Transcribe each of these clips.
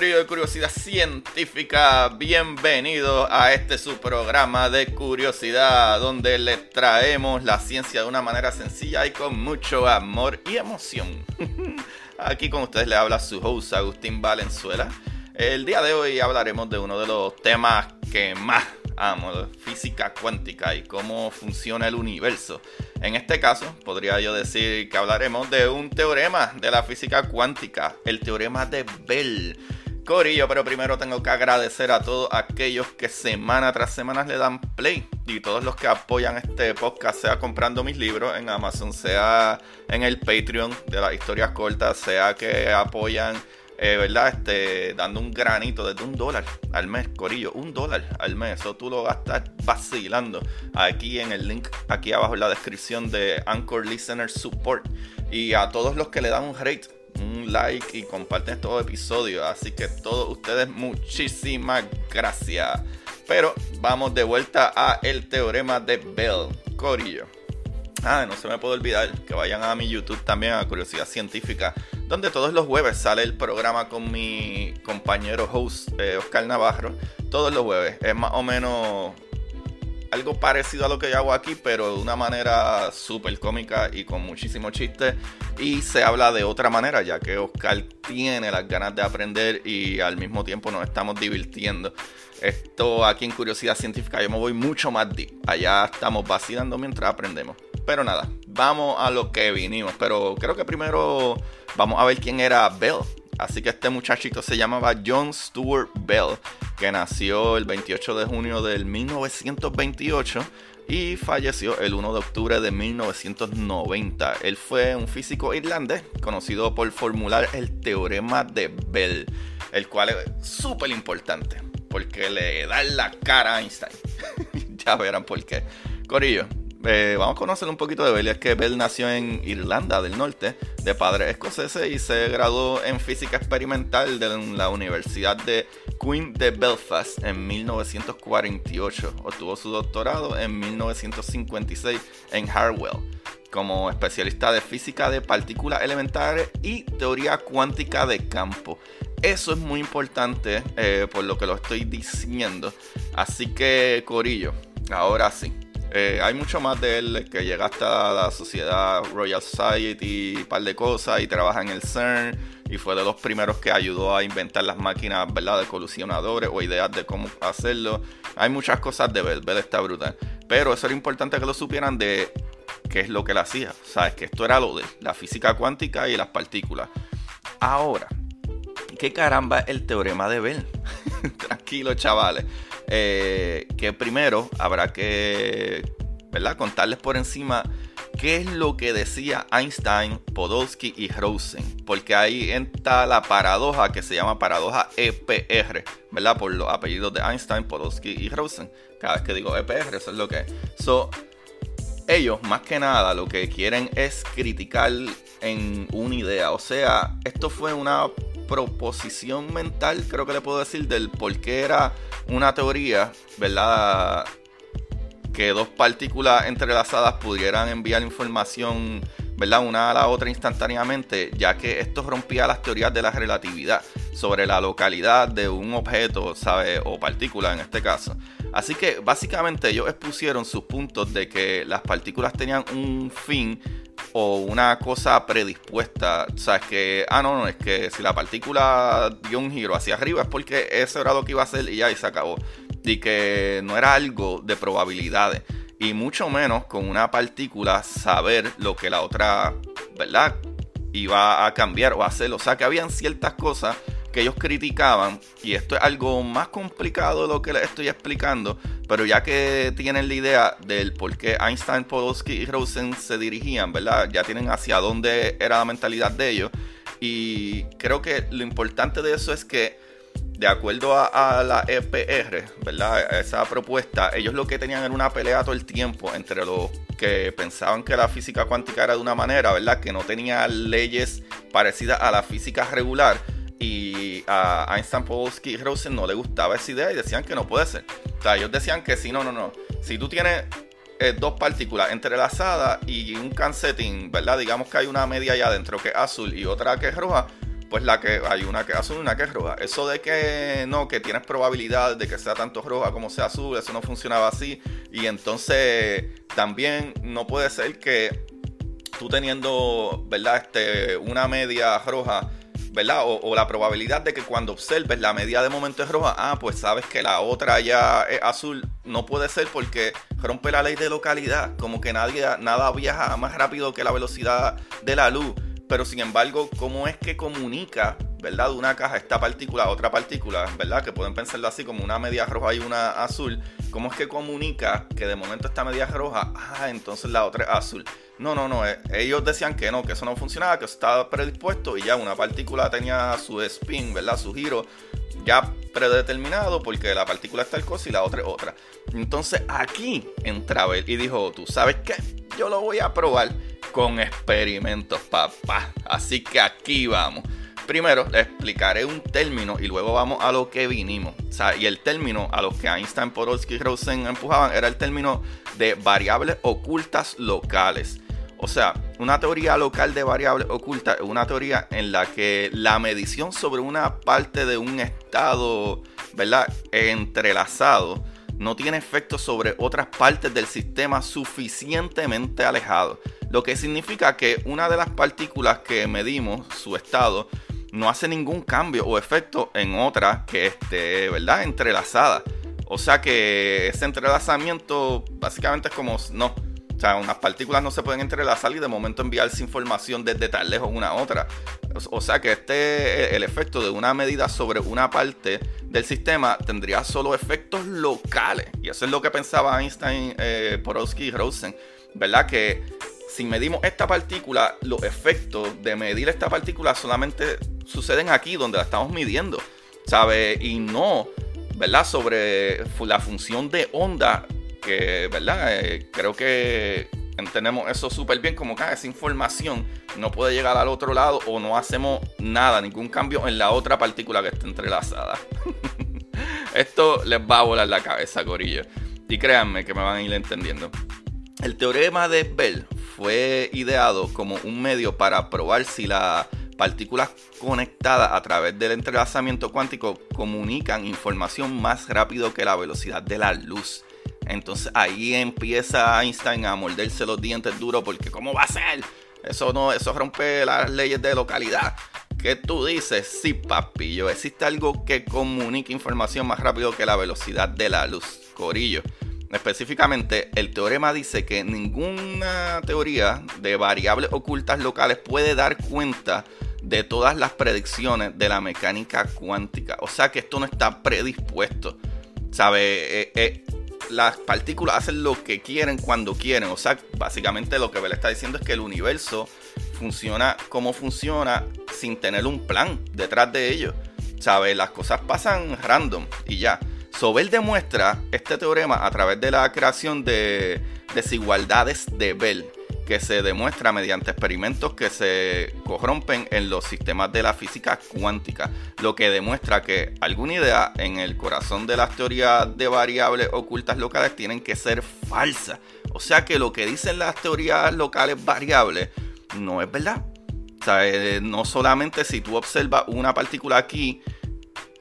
De Curiosidad Científica. Bienvenidos a este su programa de curiosidad, donde les traemos la ciencia de una manera sencilla y con mucho amor y emoción. Aquí con ustedes le habla su host Agustín Valenzuela. El día de hoy hablaremos de uno de los temas que más amo, física cuántica y cómo funciona el universo. En este caso, podría yo decir que hablaremos de un teorema de la física cuántica, el teorema de Bell. Corillo, pero primero tengo que agradecer a todos aquellos que semana tras semana le dan play y todos los que apoyan este podcast, sea comprando mis libros en Amazon, sea en el Patreon de las historias cortas, sea que apoyan eh, ¿verdad? Este, dando un granito desde un dólar al mes, Corillo, un dólar al mes. Eso tú lo gastas vacilando aquí en el link, aquí abajo en la descripción de Anchor Listener Support. Y a todos los que le dan un rate, un like y comparten estos episodios. Así que todos ustedes, muchísimas gracias. Pero vamos de vuelta a el teorema de Bell, Corillo. Ah, no se me puede olvidar que vayan a mi YouTube también a Curiosidad Científica donde todos los jueves sale el programa con mi compañero host eh, Oscar Navarro. Todos los jueves. Es más o menos algo parecido a lo que yo hago aquí, pero de una manera súper cómica y con muchísimo chiste. Y se habla de otra manera, ya que Oscar tiene las ganas de aprender y al mismo tiempo nos estamos divirtiendo. Esto aquí en Curiosidad Científica yo me voy mucho más deep. Allá estamos vacilando mientras aprendemos. Pero nada, vamos a lo que vinimos. Pero creo que primero vamos a ver quién era Bell. Así que este muchachito se llamaba John Stuart Bell, que nació el 28 de junio del 1928 y falleció el 1 de octubre de 1990. Él fue un físico irlandés conocido por formular el teorema de Bell, el cual es súper importante porque le da la cara a Einstein. ya verán por qué. Corillo, eh, vamos a conocer un poquito de Bell. Es que Bell nació en Irlanda del Norte, de padres escoceses, y se graduó en física experimental de la Universidad de Queen de Belfast en 1948. Obtuvo su doctorado en 1956 en Harwell como especialista de física de partículas elementares y teoría cuántica de campo. Eso es muy importante eh, por lo que lo estoy diciendo. Así que, Corillo, ahora sí. Eh, hay mucho más de él que llega hasta la sociedad Royal Society, un par de cosas, y trabaja en el CERN, y fue de los primeros que ayudó a inventar las máquinas de colisionadores o ideas de cómo hacerlo. Hay muchas cosas de Bell, Bell está brutal. Pero eso era importante que lo supieran de qué es lo que él hacía. Sabes que esto era lo de la física cuántica y las partículas. Ahora, ¿qué caramba es el teorema de Bell? Tranquilo, chavales. Eh, que primero habrá que ¿verdad? contarles por encima qué es lo que decía Einstein, Podolsky y Rosen, porque ahí entra la paradoja que se llama paradoja EPR, ¿verdad? Por los apellidos de Einstein, Podolsky y Rosen. Cada vez que digo EPR, eso es lo que es. So, ellos, más que nada, lo que quieren es criticar en una idea. O sea, esto fue una proposición mental, creo que le puedo decir, del por qué era una teoría, ¿verdad? Que dos partículas entrelazadas pudieran enviar información, ¿verdad? Una a la otra instantáneamente, ya que esto rompía las teorías de la relatividad sobre la localidad de un objeto, ¿sabe? O partícula en este caso. Así que básicamente ellos expusieron sus puntos de que las partículas tenían un fin o una cosa predispuesta. O sea, es que, ah, no, no, es que si la partícula dio un giro hacia arriba es porque eso era que iba a hacer y ya, y se acabó. Y que no era algo de probabilidades. y mucho menos con una partícula saber lo que la otra, ¿verdad? Iba a cambiar o hacer. O sea que habían ciertas cosas que ellos criticaban, y esto es algo más complicado de lo que les estoy explicando, pero ya que tienen la idea del por qué Einstein, Podolsky y Rosen se dirigían, ¿verdad? Ya tienen hacia dónde era la mentalidad de ellos, y creo que lo importante de eso es que de acuerdo a, la EPR, ¿verdad? Esa propuesta, ellos lo que tenían era una pelea todo el tiempo entre los que pensaban que la física cuántica era de una manera, ¿verdad? Que no tenía leyes parecidas a la física regular. Y a Einstein, Podolsky y Rosen no le gustaba esa idea y decían que no puede ser. O sea, ellos decían que si no, no, no. Si tú tienes eh, dos partículas entrelazadas y un cancetín, ¿verdad? Digamos que hay una media allá adentro que es azul y otra que es roja pues la que hay una que es azul y una que es roja. Eso de que no, que tienes probabilidad de que sea tanto roja como sea azul, eso no funcionaba así. Y entonces también no puede ser que tú teniendo, ¿verdad? Este, una media roja, O, la probabilidad de que cuando observes la media de momento es roja, ah, pues sabes que la otra ya es azul. No puede ser porque rompe la ley de localidad. Como que nadie, nada viaja más rápido que la velocidad de la luz pero sin embargo, ¿cómo es que comunica, verdad, de una caja esta partícula a otra partícula, verdad? Que pueden pensarlo así como una media roja y una azul. ¿Cómo es que comunica que de momento esta media roja, ah, entonces la otra es azul? No, no, no. Eh, ellos decían que no, que eso no funcionaba, que estaba predispuesto y ya una partícula tenía su spin, ¿verdad? Su giro ya predeterminado porque la partícula es tal cosa y la otra es otra. Entonces aquí entra Bell y dijo, ¿tú sabes qué? Yo lo voy a probar con experimentos, papá. Así que aquí vamos. Primero le explicaré un término y luego vamos a lo que vinimos. y el término a los que Einstein, Podolsky y Rosen empujaban era el término de variables ocultas locales. O sea, una teoría local de variables ocultas es una teoría en la que la medición sobre una parte de un estado, ¿verdad? Entrelazado no tiene efecto sobre otras partes del sistema suficientemente alejado. Lo que significa que una de las partículas que medimos, su estado, no hace ningún cambio o efecto en otra que esté, ¿verdad? Entrelazada. O sea que ese entrelazamiento básicamente es como, no, o sea, unas partículas no se pueden entrelazar y de momento enviarse información desde tan lejos una a otra. O sea que este, el efecto de una medida sobre una parte del sistema tendría solo efectos locales. Y eso es lo que pensaba Einstein, eh, Porowski y Rosen. ¿Verdad? Que si medimos esta partícula, los efectos de medir esta partícula solamente suceden aquí donde la estamos midiendo. ¿Sabe? Y no, ¿verdad? Sobre la función de onda que, ¿verdad? Eh, creo que entendemos eso súper bien, como que esa información no puede llegar al otro lado o no hacemos nada, ningún cambio en la otra partícula que está entrelazada. Esto les va a volar la cabeza, Corillo. Y créanme que me van a ir entendiendo. El teorema de Bell fue ideado como un medio para probar si las partículas conectadas a través del entrelazamiento cuántico comunican información más rápido que la velocidad de la luz. Entonces ahí empieza Einstein a morderse los dientes duros porque ¿cómo va a ser? Eso no, eso rompe las leyes de localidad. ¿Qué tú dices? Sí, papillo. Existe algo que comunica información más rápido que la velocidad de la luz. Corillo. Específicamente, el teorema dice que ninguna teoría de variables ocultas locales puede dar cuenta de todas las predicciones de la mecánica cuántica. O sea que esto no está predispuesto. ¿Sabe? Eh, eh, las partículas hacen lo que quieren cuando quieren. O sea, básicamente lo que Bell está diciendo es que el universo funciona como funciona sin tener un plan detrás de ello. ¿Sabes? Las cosas pasan random y ya. Sobel demuestra este teorema a través de la creación de desigualdades de Bell que se demuestra mediante experimentos que se corrompen en los sistemas de la física cuántica, lo que demuestra que alguna idea en el corazón de las teorías de variables ocultas locales tienen que ser falsas. O sea que lo que dicen las teorías locales variables no es verdad. O sea, eh, no solamente si tú observas una partícula aquí,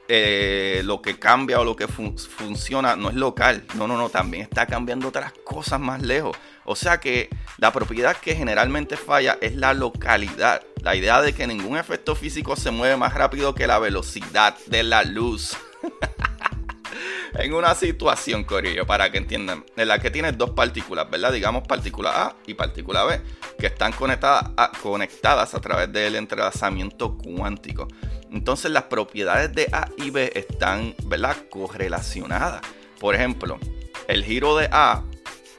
eh, lo que cambia o lo que funciona no es local. No, no, no, también está cambiando otras cosas más lejos. O sea que la propiedad que generalmente falla es la localidad. La idea de que ningún efecto físico se mueve más rápido que la velocidad de la luz. en una situación, Corillo, para que entiendan, en la que tienes dos partículas, ¿verdad? Digamos partícula A y partícula B, que están conectadas a, conectadas a través del entrelazamiento cuántico. Entonces las propiedades de A y B están, ¿verdad? Correlacionadas. Por ejemplo, el giro de A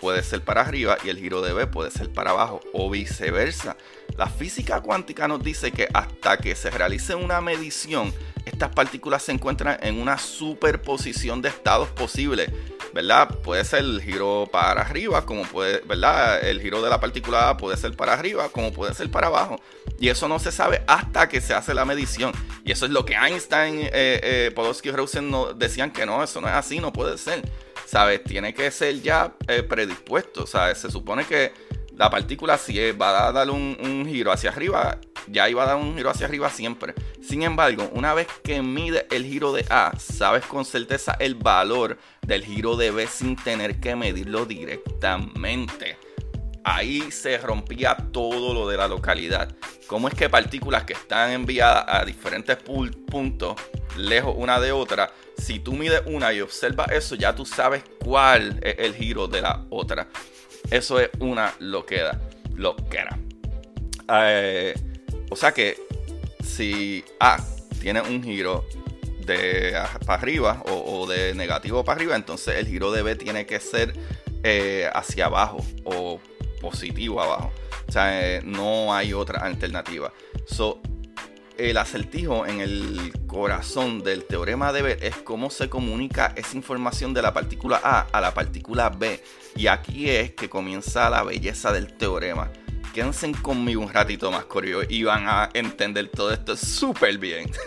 puede ser para arriba y el giro de B puede ser para abajo o viceversa. La física cuántica nos dice que hasta que se realice una medición, estas partículas se encuentran en una superposición de estados posibles. ¿verdad? Puede ser el giro para arriba, como puede, ¿verdad? El giro de la partícula A puede ser para arriba, como puede ser para abajo. Y eso no se sabe hasta que se hace la medición. Y eso es lo que Einstein, eh, eh, Podolsky y Rosen decían que no, eso no es así, no puede ser. ¿Sabes? Tiene que ser ya eh, predispuesto. ¿Sabes? Se supone que la partícula si va a dar un, giro hacia arriba, ya iba a dar un giro hacia arriba siempre. Sin embargo, una vez que mide el giro de A, sabes con certeza el valor del giro de B sin tener que medirlo directamente. Ahí se rompía todo lo de la localidad. ¿Cómo es que partículas que están enviadas a diferentes puntos, lejos una de otra, si tú mides una y observas eso, ya tú sabes cuál es el giro de la otra. Eso es una loquera. Loquera. Eh, o sea que si A tiene un giro de para arriba o, de negativo para arriba, entonces el giro de B tiene que ser eh, hacia abajo o positivo abajo. O sea, eh, no hay otra alternativa. So, el acertijo en el corazón del teorema de B es cómo se comunica esa información de la partícula A a la partícula B. Y aquí es que comienza la belleza del teorema. Quédense conmigo un ratito más, Corillo, y van a entender todo esto súper bien.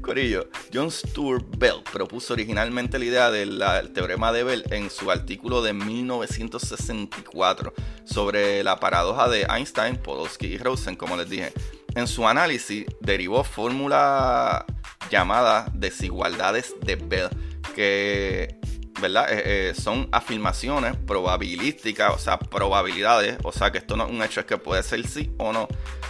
Corillo, John Stuart Bell propuso originalmente la idea del teorema de Bell en su artículo de 1964 sobre la paradoja de Einstein, Podolsky y Rosen, como les dije. En su análisis derivó fórmula llamada desigualdades de Bell, que ¿verdad? Eh, eh, son afirmaciones probabilísticas, o sea, probabilidades, o sea, que esto no es un hecho, es que puede ser sí o no,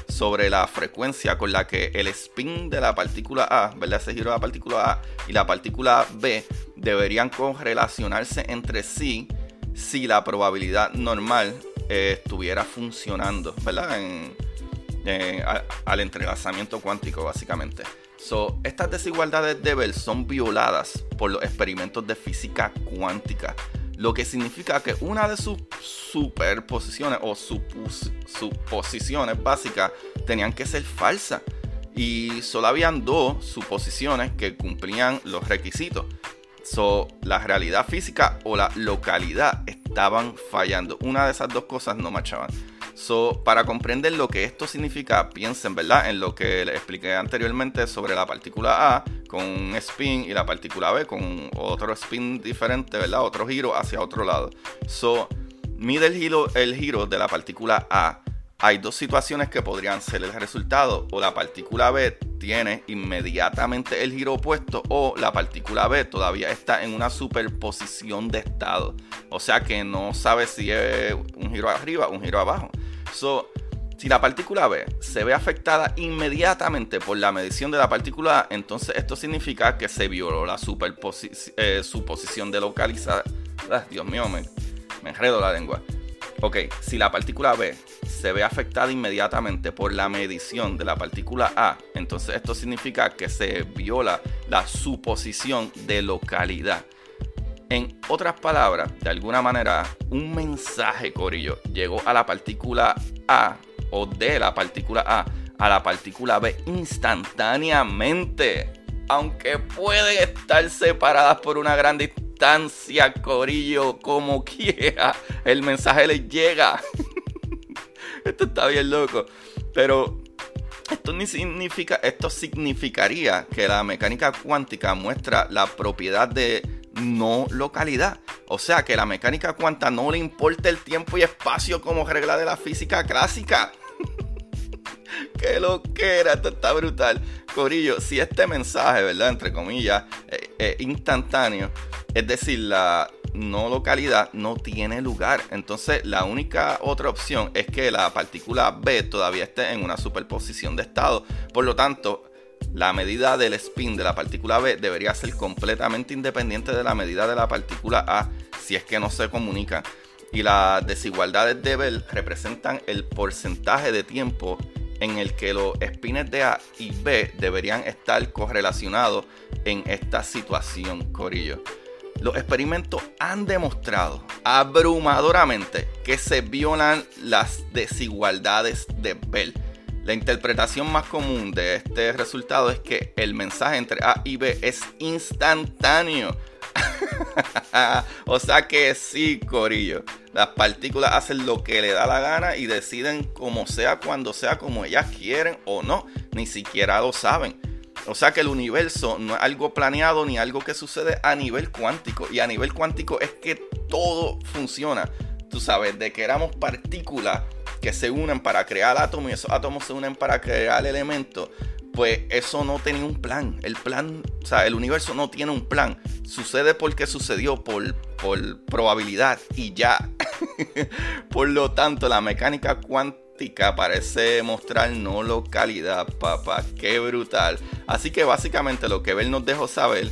sobre la frecuencia con la que el spin de la partícula A, ¿verdad? Ese giro de la partícula A y la partícula B deberían correlacionarse entre sí si la probabilidad normal eh, estuviera funcionando, ¿verdad? Eh, al entrelazamiento cuántico, básicamente. So, estas desigualdades de Bell son violadas por los experimentos de física cuántica, lo que significa que una de sus superposiciones o suposiciones básicas tenían que ser falsas y solo habían dos suposiciones que cumplían los requisitos. So, la realidad física o la localidad estaban fallando. Una de esas dos cosas no marchaban. So, para comprender lo que esto significa, piensen, ¿verdad? En lo que les expliqué anteriormente sobre la partícula A con un spin y la partícula B con otro spin diferente, ¿verdad? Otro giro hacia otro lado. So, mide el giro, el giro de la partícula A. Hay dos situaciones que podrían ser el resultado. O la partícula B tiene inmediatamente el giro opuesto o la partícula B todavía está en una superposición de estado. O sea que no sabe si es un giro arriba o un giro abajo. So, si la partícula B se ve afectada inmediatamente por la medición de la partícula A, entonces esto significa que se violó la eh, suposición de localizar. Ah, Dios mío, me, me enredo la lengua. Ok, si la partícula B se ve afectada inmediatamente por la medición de la partícula A, entonces esto significa que se viola la suposición de localidad. En otras palabras, de alguna manera, un mensaje, Corillo, llegó a la partícula A o de la partícula A a la partícula B instantáneamente. Aunque pueden estar separadas por una gran distancia, Corillo, como quiera, el mensaje les llega. esto está bien loco. Pero esto, ni significa, esto significaría que la mecánica cuántica muestra la propiedad de no localidad. O sea que la mecánica cuántica no le importa el tiempo y espacio como regla de la física clásica. Qué lo que era, esto está brutal. Corillo, si este mensaje, ¿verdad? Entre comillas, es instantáneo, es decir, la no localidad no tiene lugar. Entonces, la única otra opción es que la partícula B todavía esté en una superposición de estado. Por lo tanto, la medida del spin de la partícula B debería ser completamente independiente de la medida de la partícula A si es que no se comunican. Y las desigualdades de Bell representan el porcentaje de tiempo en el que los spins de A y B deberían estar correlacionados en esta situación, Corillo. Los experimentos han demostrado abrumadoramente que se violan las desigualdades de Bell. La interpretación más común de este resultado es que el mensaje entre A y B es instantáneo. o sea que sí, Corillo. Las partículas hacen lo que le da la gana y deciden como sea, cuando sea, como ellas quieren o no. Ni siquiera lo saben. O sea que el universo no es algo planeado ni algo que sucede a nivel cuántico. Y a nivel cuántico es que todo funciona. Tú sabes, de que éramos partículas que se unen para crear átomos y esos átomos se unen para crear elementos. Pues eso no tenía un plan. El plan, o sea, el universo no tiene un plan. Sucede porque sucedió por, por probabilidad y ya. por lo tanto, la mecánica cuántica parece mostrar no localidad, papá. Qué brutal. Así que básicamente lo que Bell nos dejó saber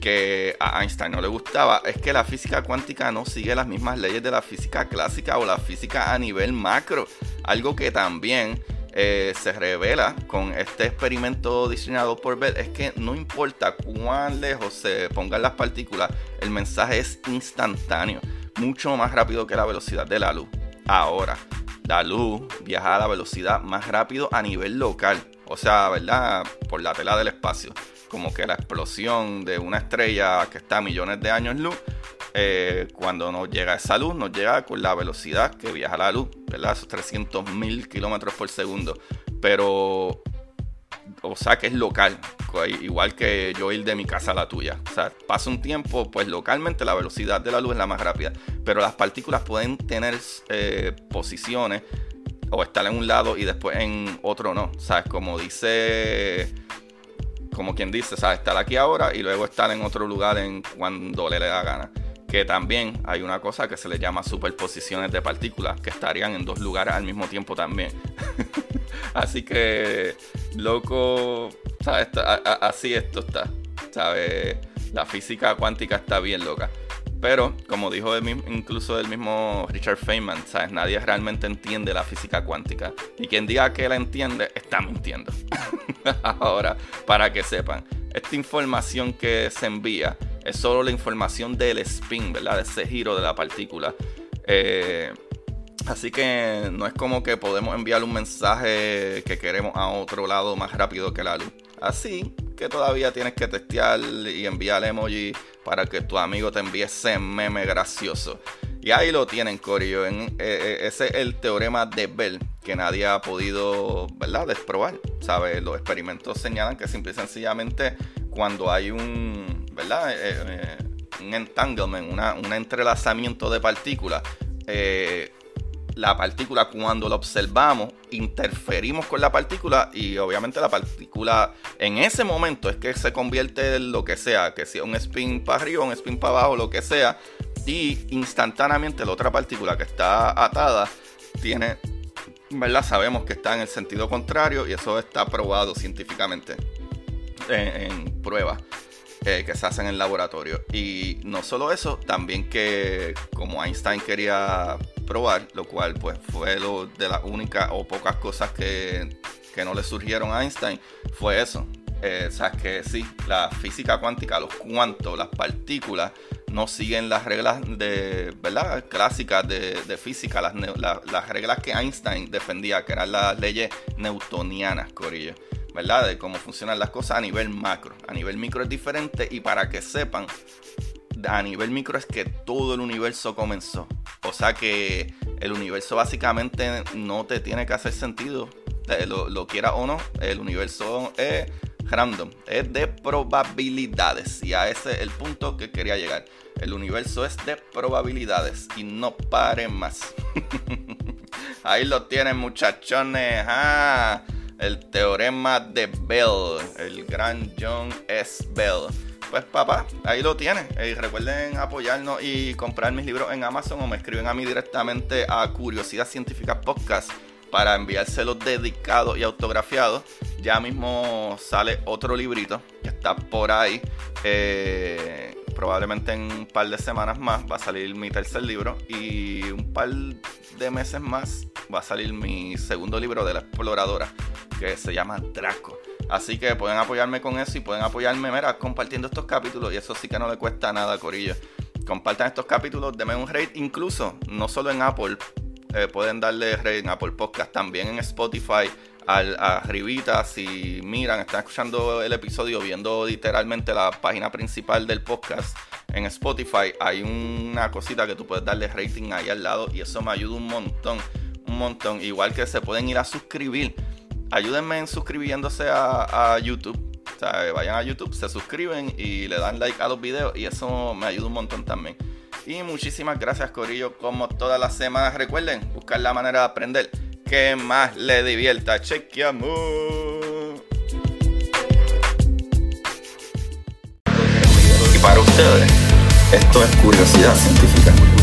que a Einstein no le gustaba es que la física cuántica no sigue las mismas leyes de la física clásica o la física a nivel macro. Algo que también eh, se revela con este experimento diseñado por Bell es que no importa cuán lejos se pongan las partículas, el mensaje es instantáneo, mucho más rápido que la velocidad de la luz. Ahora, la luz viaja a la velocidad más rápido a nivel local, o sea, ¿verdad? Por la tela del espacio. Como que la explosión de una estrella que está a millones de años luz, eh, cuando nos llega esa luz, nos llega con la velocidad que viaja la luz, ¿verdad? Esos 300 mil kilómetros por segundo. Pero o sea que es local, igual que yo ir de mi casa a la tuya. O sea, pasa un tiempo, pues localmente la velocidad de la luz es la más rápida, pero las partículas pueden tener eh, posiciones o estar en un lado y después en otro no. ¿Sabes? Como dice, como quien dice, ¿sabes? Estar aquí ahora y luego estar en otro lugar en cuando le, le da gana. Que también hay una cosa que se le llama superposiciones de partículas, que estarían en dos lugares al mismo tiempo también. Así que, loco, ¿sabes? así esto está. La física cuántica está bien loca. Pero, como dijo incluso el mismo Richard Feynman, ¿sabes? Nadie realmente entiende la física cuántica. Y quien diga que la entiende, está mintiendo. Ahora, para que sepan, esta información que se envía es solo la información del spin, ¿verdad? De ese giro de la partícula. Eh, Así que no es como que podemos enviar un mensaje que queremos a otro lado más rápido que la luz. Así que todavía tienes que testear y enviar emoji para que tu amigo te envíe ese meme gracioso. Y ahí lo tienen, Corio. En, eh, eh, ese es el teorema de Bell que nadie ha podido, ¿verdad?, desprobar. ¿Sabes? Los experimentos señalan que simple y sencillamente cuando hay un, ¿verdad?, eh, un entanglement, un entrelazamiento de partículas, la partícula cuando la observamos, interferimos con la partícula y obviamente la partícula en ese momento es que se convierte en lo que sea, que sea un spin para arriba, un spin para abajo, lo que sea, y instantáneamente la otra partícula que está atada tiene, ¿verdad? Sabemos que está en el sentido contrario y eso está probado científicamente en, pruebas. Eh, que se hacen en el laboratorio. Y no solo eso, también que como Einstein quería probar, lo cual pues fue lo de las únicas o pocas cosas que, no le surgieron a Einstein, fue eso. Eh, que sí, la física cuántica, los cuantos, las partículas, no siguen las reglas de, ¿verdad? clásicas de, física, las, las, reglas que Einstein defendía, que eran las leyes newtonianas, Corillo, ¿verdad? De cómo funcionan las cosas a nivel macro. A nivel micro es diferente y para que sepan, a nivel micro es que todo el universo comenzó. O sea que el universo básicamente no te tiene que hacer sentido. Eh, lo, quiera o no, el universo es random, es de probabilidades. Y a ese es el punto que quería llegar. El universo es de probabilidades y no pare más. Ahí lo tienen muchachones. Ah, el teorema de Bell, el gran John S. Bell pues papá, ahí lo tienen. Y recuerden apoyarnos y comprar mis libros en Amazon o me escriben a mí directamente a Curiosidad Científica Podcast para enviárselos dedicados y autografiados. Ya mismo sale otro librito que está por ahí. Eh, probablemente en un par de semanas más va a salir mi tercer libro y un par de meses más va a salir mi segundo libro de la exploradora que se llama Draco. Así que pueden apoyarme con eso y pueden apoyarme, mira, compartiendo estos capítulos y eso sí que no le cuesta nada, Corillo. Compartan estos capítulos, denme un rate, incluso no solo en Apple, eh, pueden darle rate en Apple Podcast, también en Spotify, al, arribita, si miran, están escuchando el episodio, viendo literalmente la página principal del podcast en Spotify, hay una cosita que tú puedes darle rating ahí al lado y eso me ayuda un montón, un montón. Igual que se pueden ir a suscribir. Ayúdenme en suscribiéndose a, YouTube. O sea, vayan a YouTube, se suscriben y le dan like a los videos y eso me ayuda un montón también. Y muchísimas gracias Corillo, como todas las semanas. Recuerden, buscar la manera de aprender que más le divierta. Chequeamos. Y para ustedes, esto es curiosidad científica.